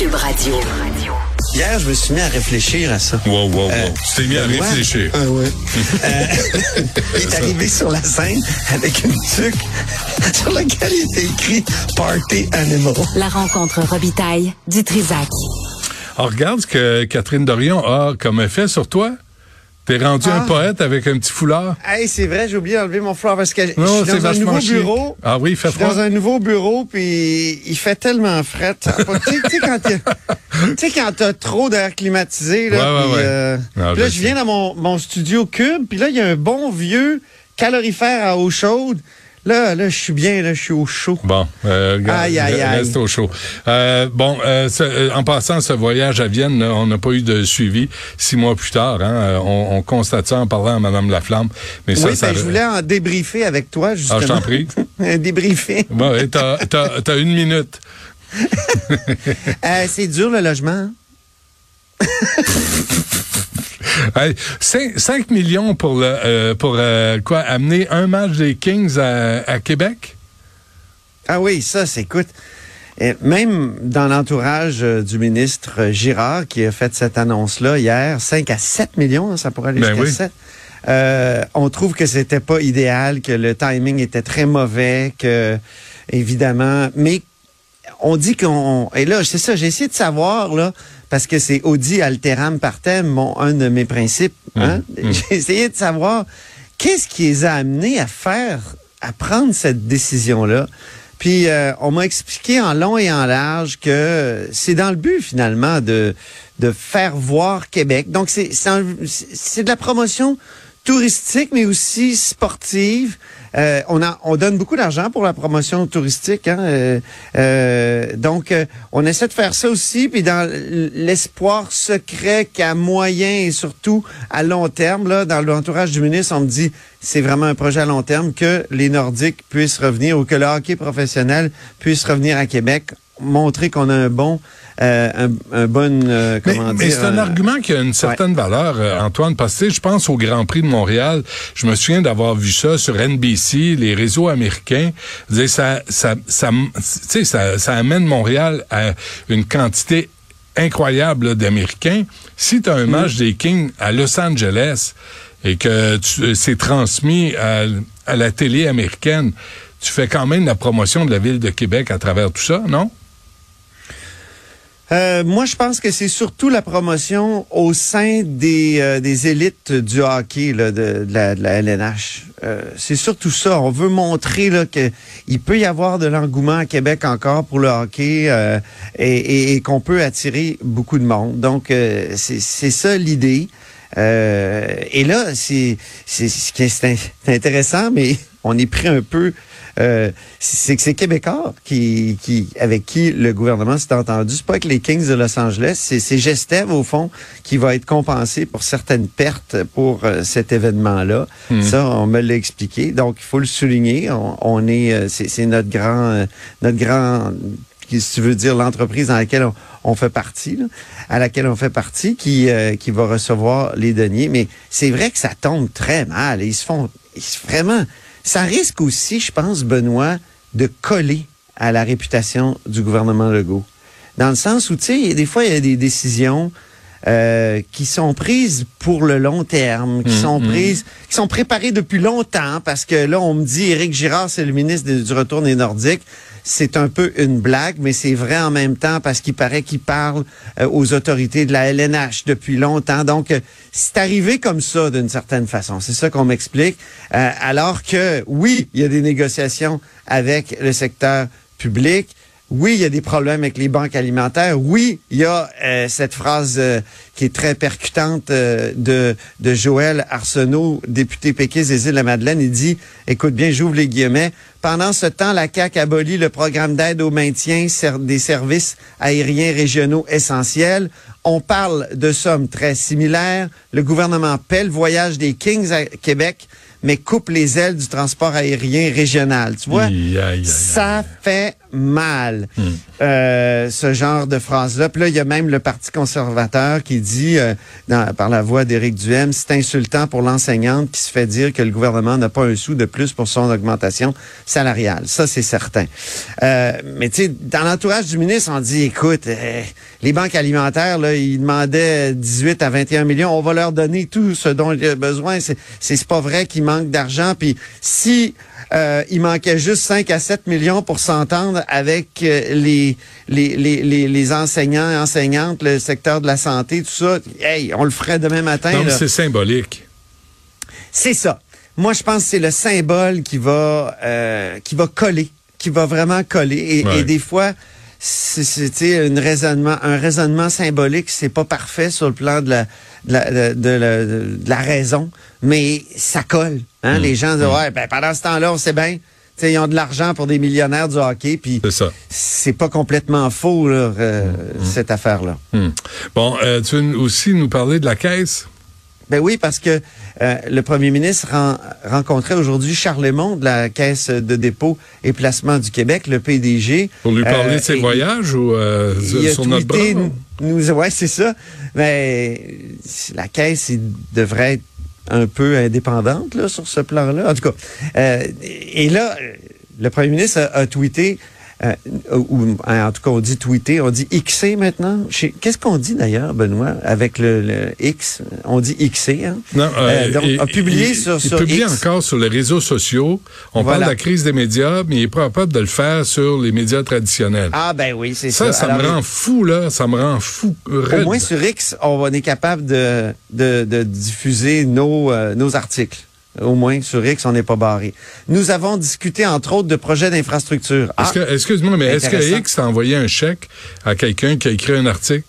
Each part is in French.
Cube Radio. Hier, je me suis mis à réfléchir à ça. Wow, wow, wow. Euh, tu t'es mis à réfléchir. Ah ouais. Euh, il est arrivé sur la scène avec une tuque sur laquelle il était écrit Party Animal. La rencontre Robitaille du Trisac. Alors, regarde ce que Catherine Dorion a comme effet sur toi. T'es rendu un Ah. poète avec un petit foulard? Hey, c'est vrai, j'ai oublié d'enlever mon foulard parce que je suis dans un nouveau chic. bureau. Ah oui, il fait suis dans froid. un nouveau bureau, puis il fait tellement fret. Tu sais- quand t'es- tu sais, quand t'as trop d'air climatisé, là, Ouais, ouais, puis, ouais. euh, Ah, là, je je viens dans mon, mon studio Cube, puis là, il y a un bon vieux calorifère à eau chaude. Là, là, je suis bien, là, je suis au chaud. Bon, euh, Aïe, aïe, aïe. reste au chaud. Euh, bon, euh, ce- euh, en passant, ce voyage à Vienne, là, on n'a pas eu de suivi six mois plus tard. Hein, Euh, on, on constate ça en parlant à Mme Laflamme. Mais ça, oui, ça ben, je voulais en débriefer avec toi, justement. Ah, je t'en prie. Un débriefer. Bon, t'as, t'as, t'as une minute. Euh, c'est dur, le logement. Hein? Hey, 5, millions pour le euh, pour euh, quoi amener un match des Kings à, à Québec? Ah oui, ça, c'est, écoute, euh, même dans l'entourage euh, du ministre Girard, qui a fait cette annonce-là hier, 5 à 7 millions, hein, ça pourrait aller Ben jusqu'à oui. 7. Euh, on trouve que c'était pas idéal, que le timing était très mauvais, que, évidemment, mais on dit qu'on, et là, c'est ça, j'ai essayé de savoir, là, parce que c'est Audi Alteram Partem, mon, un de mes principes, hein. Hum, J'ai essayé de savoir qu'est-ce qui les a amenés à faire, à prendre cette décision-là. Puis euh, on m'a expliqué en long et en large que c'est dans le but finalement de de faire voir Québec. Donc c'est c'est de la promotion touristique mais aussi sportive. Euh, on donne beaucoup d'argent pour la promotion touristique. Hein, euh, euh, donc on essaie de faire ça aussi puis dans l'espoir secret qu'à moyen et surtout à long terme là dans l'entourage du ministre on me dit c'est vraiment un projet à long terme que les Nordiques puissent revenir ou que le hockey professionnel puisse revenir à Québec, montrer qu'on a un bon, euh, un, un bon, euh, Mais, comment mais dire. c'est un euh, argument qui a une certaine valeur, Antoine, parce que je pense au Grand Prix de Montréal. Je me souviens d'avoir vu ça sur NBC, les réseaux américains. Dire, Ça, ça, ça, tu sais, ça, ça amène Montréal à une quantité incroyable d'Américains. Si tu as un Mm. match des Kings à Los Angeles et que c'est transmis à, à la télé américaine, tu fais quand même la promotion de la ville de Québec à travers tout ça, non? Euh, moi, je pense que c'est surtout la promotion au sein des, euh, des élites du hockey là, de, de la, de la LNH. Euh, c'est surtout ça. On veut montrer là, que il peut y avoir de l'engouement à Québec encore pour le hockey euh, et, et- et qu'on peut attirer beaucoup de monde. Donc, euh, c'est c'est ça l'idée. Et là, c'est c'est c'est intéressant, mais on est pris un peu. Euh, c'est que c'est Québécois qui, qui, avec qui le gouvernement s'est entendu. C'est pas avec les Kings de Los Angeles, c'est Gestev au fond qui va être compensé pour certaines pertes pour euh, cet événement-là. Ça, on me l'a expliqué. Donc, il faut le souligner. On, on est, euh, c'est notre grand, notre grand si tu veux dire l'entreprise dans laquelle on, on fait partie, là, à laquelle on fait partie, qui, euh, qui va recevoir les deniers. Mais c'est vrai que ça tombe très mal. Ils se font ils vraiment. Ça risque aussi, je pense, Benoît, de coller à la réputation du gouvernement Legault. Dans le sens où, tu sais, des fois, il y a des décisions euh, qui sont prises pour le long terme, qui Mm, sont mm. prises, qui sont préparées depuis longtemps, parce que là, on me dit, Éric Girard, c'est le ministre de- du Retour des Nordiques. C'est un peu une blague, mais c'est vrai en même temps parce qu'il paraît qu'il parle euh, aux autorités de la LNH depuis longtemps. Donc, euh, c'est arrivé comme ça d'une certaine façon. C'est ça qu'on m'explique. Alors que, oui, il y a des négociations avec le secteur public. Oui, il y a des problèmes avec les banques alimentaires. Oui, il y a euh, cette phrase euh, qui est très percutante euh, de, de Joël Arsenault, député péquiste des Îles-de-la-Madeleine. Il dit, écoute bien, j'ouvre les guillemets, pendant ce temps, la CAQ abolit le programme d'aide au maintien des services aériens régionaux essentiels. On parle de sommes très similaires. Le gouvernement paie le voyage des Kings à Québec, mais coupe les ailes du transport aérien régional. Tu vois? Aïe, aïe, aïe, Ça fait mal euh, ce genre de phrase-là. Puis là, il y a même le Parti conservateur qui dit, euh, dans- par la voix d'Éric Duhem, c'est insultant pour l'enseignante qui se fait dire que le gouvernement n'a pas un sou de plus pour son augmentation salariale. Ça, c'est certain. Euh, mais tu sais, dans l'entourage du ministre, on dit, écoute, les banques alimentaires, là, ils demandaient 18 à 21 millions. On va leur donner tout ce dont il y a besoin. C'est c'est c'est pas vrai qu'il manque d'argent. Puis si euh, il manquait juste 5 à 7 millions pour s'entendre avec euh, les, les, les, les, enseignants et enseignantes, le secteur de la santé, tout ça, hey, on le ferait demain matin. Non, c'est symbolique. C'est ça. Moi, je pense que c'est le symbole qui va euh, qui va coller, qui va vraiment coller. Et, Ouais. et des fois, sais, une raisonnement, un raisonnement symbolique, c'est pas parfait sur le plan de la de la, de, de la, de la raison, mais ça colle. Hein? Mm. Les gens disent ouais, ben pendant ce temps-là, on sait bien. tu sais, Ils ont de l'argent pour des millionnaires du hockey, puis C'est ça. c'est pas complètement faux là, euh, cette affaire-là. Bon, euh, tu veux aussi nous parler de la caisse? Ben oui, parce que euh, le premier ministre ren- rencontrait aujourd'hui Charles Lemont de la Caisse de dépôt et placement du Québec, le PDG. Pour lui parler Euh, de ses et- voyages ou euh, Il a sur notre nous, ouais, c'est ça. Mais la Caisse il devrait être un peu indépendante là, sur ce plan-là. En tout cas, euh, et là, le premier ministre a, a tweeté. Euh, ou en tout cas, on dit tweeter, on dit Xer maintenant. Qu'est-ce qu'on dit d'ailleurs, Benoît, avec le, le X? On dit Xer, hein? Non, Euh, donc, sur- il sur publie X. encore sur les réseaux sociaux. On Voilà. parle de la crise des médias, mais il est pas capable de le faire sur les médias traditionnels. Ah ben oui, c'est ça. ça, ça me rend fou, là. Ça me rend fou. Au moins sur X, on est capable de, de, de diffuser nos, euh, nos articles. Au moins, sur X, on n'est pas barré. Nous avons discuté, entre autres, de projets d'infrastructure. Ah, Excuse-moi, mais est-ce que. X t'a envoyé un chèque à quelqu'un qui a écrit un article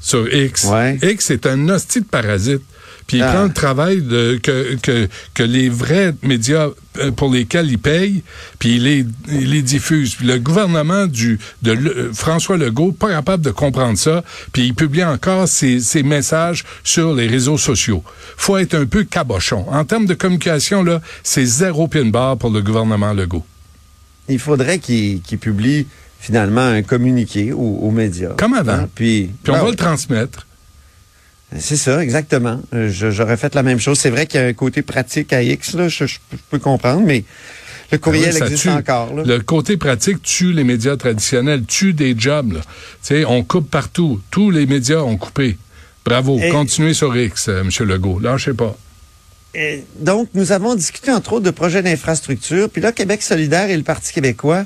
sur X? Ouais. X est un hostie de parasite. Puis il Ah. prend le travail de, que, que, que les vrais médias euh, pour lesquels il paye, puis il les, il les diffuse. Puis le gouvernement du, de Le- euh, François Legault, pas capable de comprendre ça, puis il publie encore ses, ses messages sur les réseaux sociaux. faut être un peu cabochon. En termes de communication, là, c'est zéro pin bar pour le gouvernement Legault. il faudrait qu'il publie finalement un communiqué aux, aux médias. Comme avant. Hein, Puis, Puis on ben va oui. le transmettre. C'est ça, exactement. Euh, J'aurais fait la même chose. C'est vrai qu'il y a un côté pratique à X, là, je, je peux comprendre, mais le courriel Ah oui, ça existe tue. encore. Là. Le côté pratique tue les médias traditionnels, tue des jobs. là. On coupe partout. Tous les médias ont coupé. Bravo. Et- Continuez sur X, euh, M. Legault. Lâchez pas. Donc, nous avons discuté entre autres de projets d'infrastructure. Puis là, Québec solidaire et le Parti québécois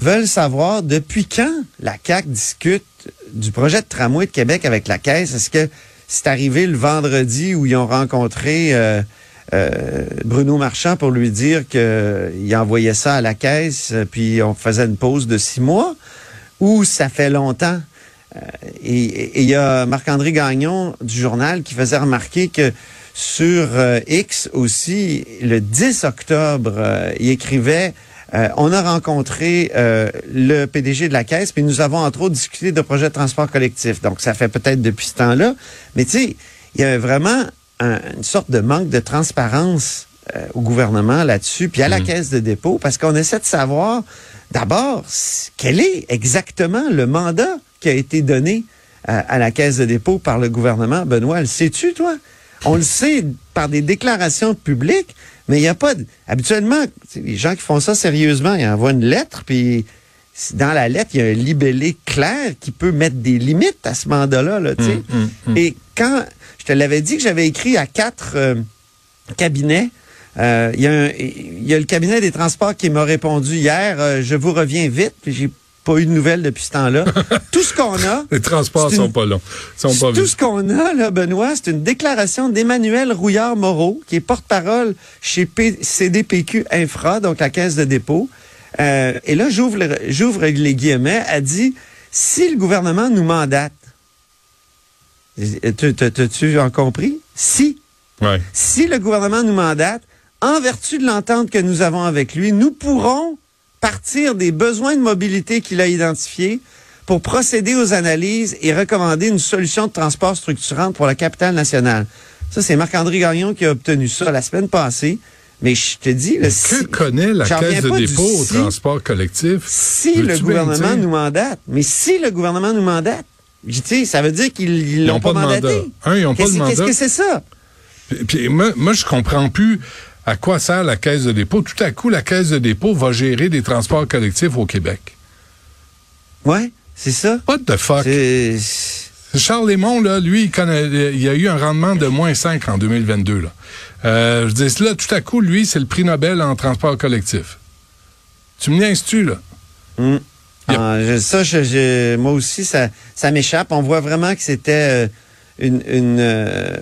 veulent savoir depuis quand la CAQ discute du projet de tramway de Québec avec la Caisse. Est-ce que c'est arrivé le vendredi où ils ont rencontré euh, euh, Bruno Marchand pour lui dire qu'il envoyait ça à la Caisse, euh, puis on faisait une pause de six mois? Ou ça fait longtemps? Euh, et il y a Marc-André Gagnon du journal qui faisait remarquer que sur euh, X aussi, le 10 octobre, euh, il écrivait euh, On a rencontré euh, le PDG de la Caisse, puis nous avons entre autres discuté de projets de transport collectif. Donc, ça fait peut-être depuis ce temps-là. Mais tu sais, il y a vraiment un- une sorte de manque de transparence euh, au gouvernement là-dessus, puis à la Caisse de dépôt, parce qu'on essaie de savoir d'abord quel est exactement le mandat qui a été donné euh, à la Caisse de dépôt par le gouvernement. Benoît, le sais-tu, toi? On le sait par des déclarations publiques, mais il n'y a pas... de- Habituellement, les gens qui font ça sérieusement, ils envoient une lettre, puis dans la lettre, il y a un libellé clair qui peut mettre des limites à ce mandat-là. Là, tu sais. Hum, hum, hum. Et quand je te l'avais dit que j'avais écrit à quatre euh, cabinets, euh, il y, a un- il y a le cabinet des transports qui m'a répondu hier, euh, je vous reviens vite, puis j'ai pas eu de nouvelles depuis ce temps-là. Tout ce qu'on a, Les transports C'est sont une- pas longs. Sont pas tout ce qu'on a, là, Benoît, c'est une déclaration d'Emmanuel Rouillard-Moreau, qui est porte-parole chez P- CDPQ Infra, donc la caisse de dépôt. Euh, et là, j'ouvre le- j'ouvre les guillemets, a dit, si le gouvernement nous mandate, Tu- tu- t'as-tu en compris? Si. Ouais. Si le gouvernement nous mandate, en vertu de l'entente que nous avons avec lui, nous pourrons partir des besoins de mobilité qu'il a identifiés pour procéder aux analyses et recommander une solution de transport structurante pour la capitale nationale. Ça, c'est Marc-André Gagnon qui a obtenu ça la semaine passée. Mais je te dis, Que si, connaît la Caisse de dépôt au si. transport collectif? si le gouvernement nous mandate, mais si le gouvernement nous mandate, tu sais, ça veut dire qu'ils ils Ils l'ont ont pas, pas de mandaté. mandat. Un, ils ont pas Qu'est-ce de qu'est-ce mandat. que c'est ça? Puis, puis moi, moi, je comprends plus à quoi sert la Caisse de dépôt? Tout à coup, la Caisse de dépôt va gérer des transports collectifs au Québec. Ouais, c'est ça. What the fuck? Charles Lémon, là, lui, il, connaît, il a eu un rendement de moins 5 en 2022. Là. Euh, je dis là, tout à coup, lui, c'est le prix Nobel en transport collectif. Tu me niaises-tu, là? Yep. Ah, je- ça, je- je- moi aussi, ça, ça m'échappe. On voit vraiment que c'était euh, une, une, euh,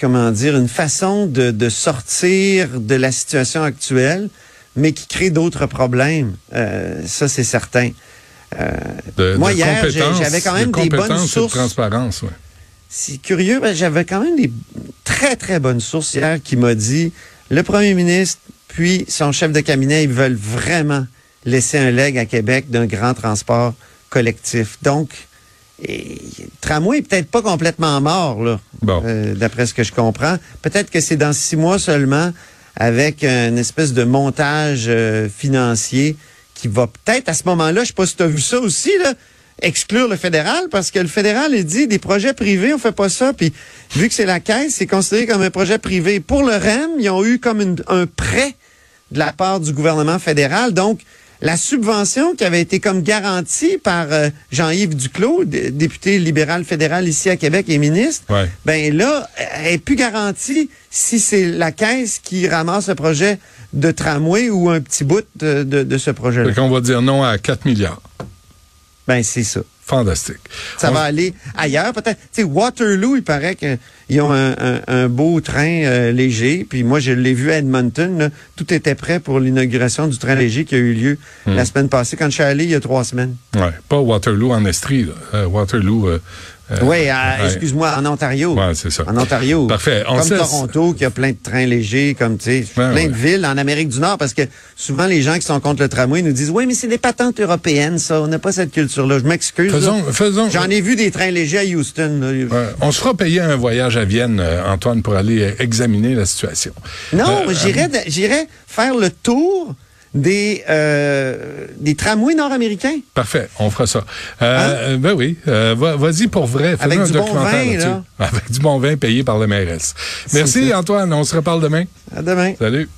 comment dire, une façon de, de sortir de la situation actuelle, mais qui crée d'autres problèmes. Euh, ça, c'est certain. Euh, De, Moi, de hier, j'avais quand même de des bonnes de sources. transparence, ouais. c'est curieux, ben, j'avais quand même des très, très bonnes sources hier qui m'a dit le premier ministre puis son chef de cabinet, ils veulent vraiment laisser un leg à Québec d'un grand transport collectif. Donc, et, le tramway est peut-être pas complètement mort, là, Bon. euh, d'après ce que je comprends. Peut-être que c'est dans six mois seulement, avec une espèce de montage euh, financier qui va peut-être à ce moment-là, je sais pas si tu as vu ça aussi, là, exclure le fédéral, parce que le fédéral, il dit des projets privés, on fait pas ça. Puis vu que c'est la caisse, c'est considéré comme un projet privé. Pour le REM, ils ont eu comme une- un prêt de la part du gouvernement fédéral. Donc, la subvention qui avait été comme garantie par euh, Jean-Yves Duclos, dé- député libéral fédéral ici à Québec et ministre, Ouais. ben là, elle est plus garantie si c'est la caisse qui ramasse le projet de tramway ou un petit bout de, de- de ce projet-là. Qu'on va dire non à 4 milliards. Ben, c'est ça. Fantastique. Ça On- va aller ailleurs, peut-être. Tu sais, Waterloo, il paraît qu'ils ont un, un- un beau train euh, léger. Puis moi, je l'ai vu à Edmonton. là. tout était prêt pour l'inauguration du train léger qui a eu lieu Hmm. la semaine passée, quand je suis allé il y a trois semaines. Ouais, pas Waterloo en Estrie, là. Euh, Waterloo. euh, euh, oui, excuse-moi, en Ontario. Ouais, c'est ça. En Ontario. Parfait. On comme Toronto, qui a plein de trains légers, comme, tu sais, plein ouais. de villes en Amérique du Nord, parce que souvent, les gens qui sont contre le tramway nous disent, oui, mais c'est des patentes européennes, ça. On n'a pas cette culture-là. Je m'excuse. là. Faisons, faisons. J'en ai vu des trains légers à Houston. Ouais, on se fera payer un voyage à Vienne, euh, Antoine, pour aller euh, examiner la situation. Non, Euh, j'irais de- j'irais faire le tour des, euh, des tramways nord-américains. Parfait, on fera ça. Euh, euh, Ben oui, euh, va- vas-y pour vrai. fais-nous Hein? Avec un du bon documentaire vin, là-dessus. là. Avec du bon vin payé par le mairesse. Merci. Antoine, on se reparle demain. À demain. Salut.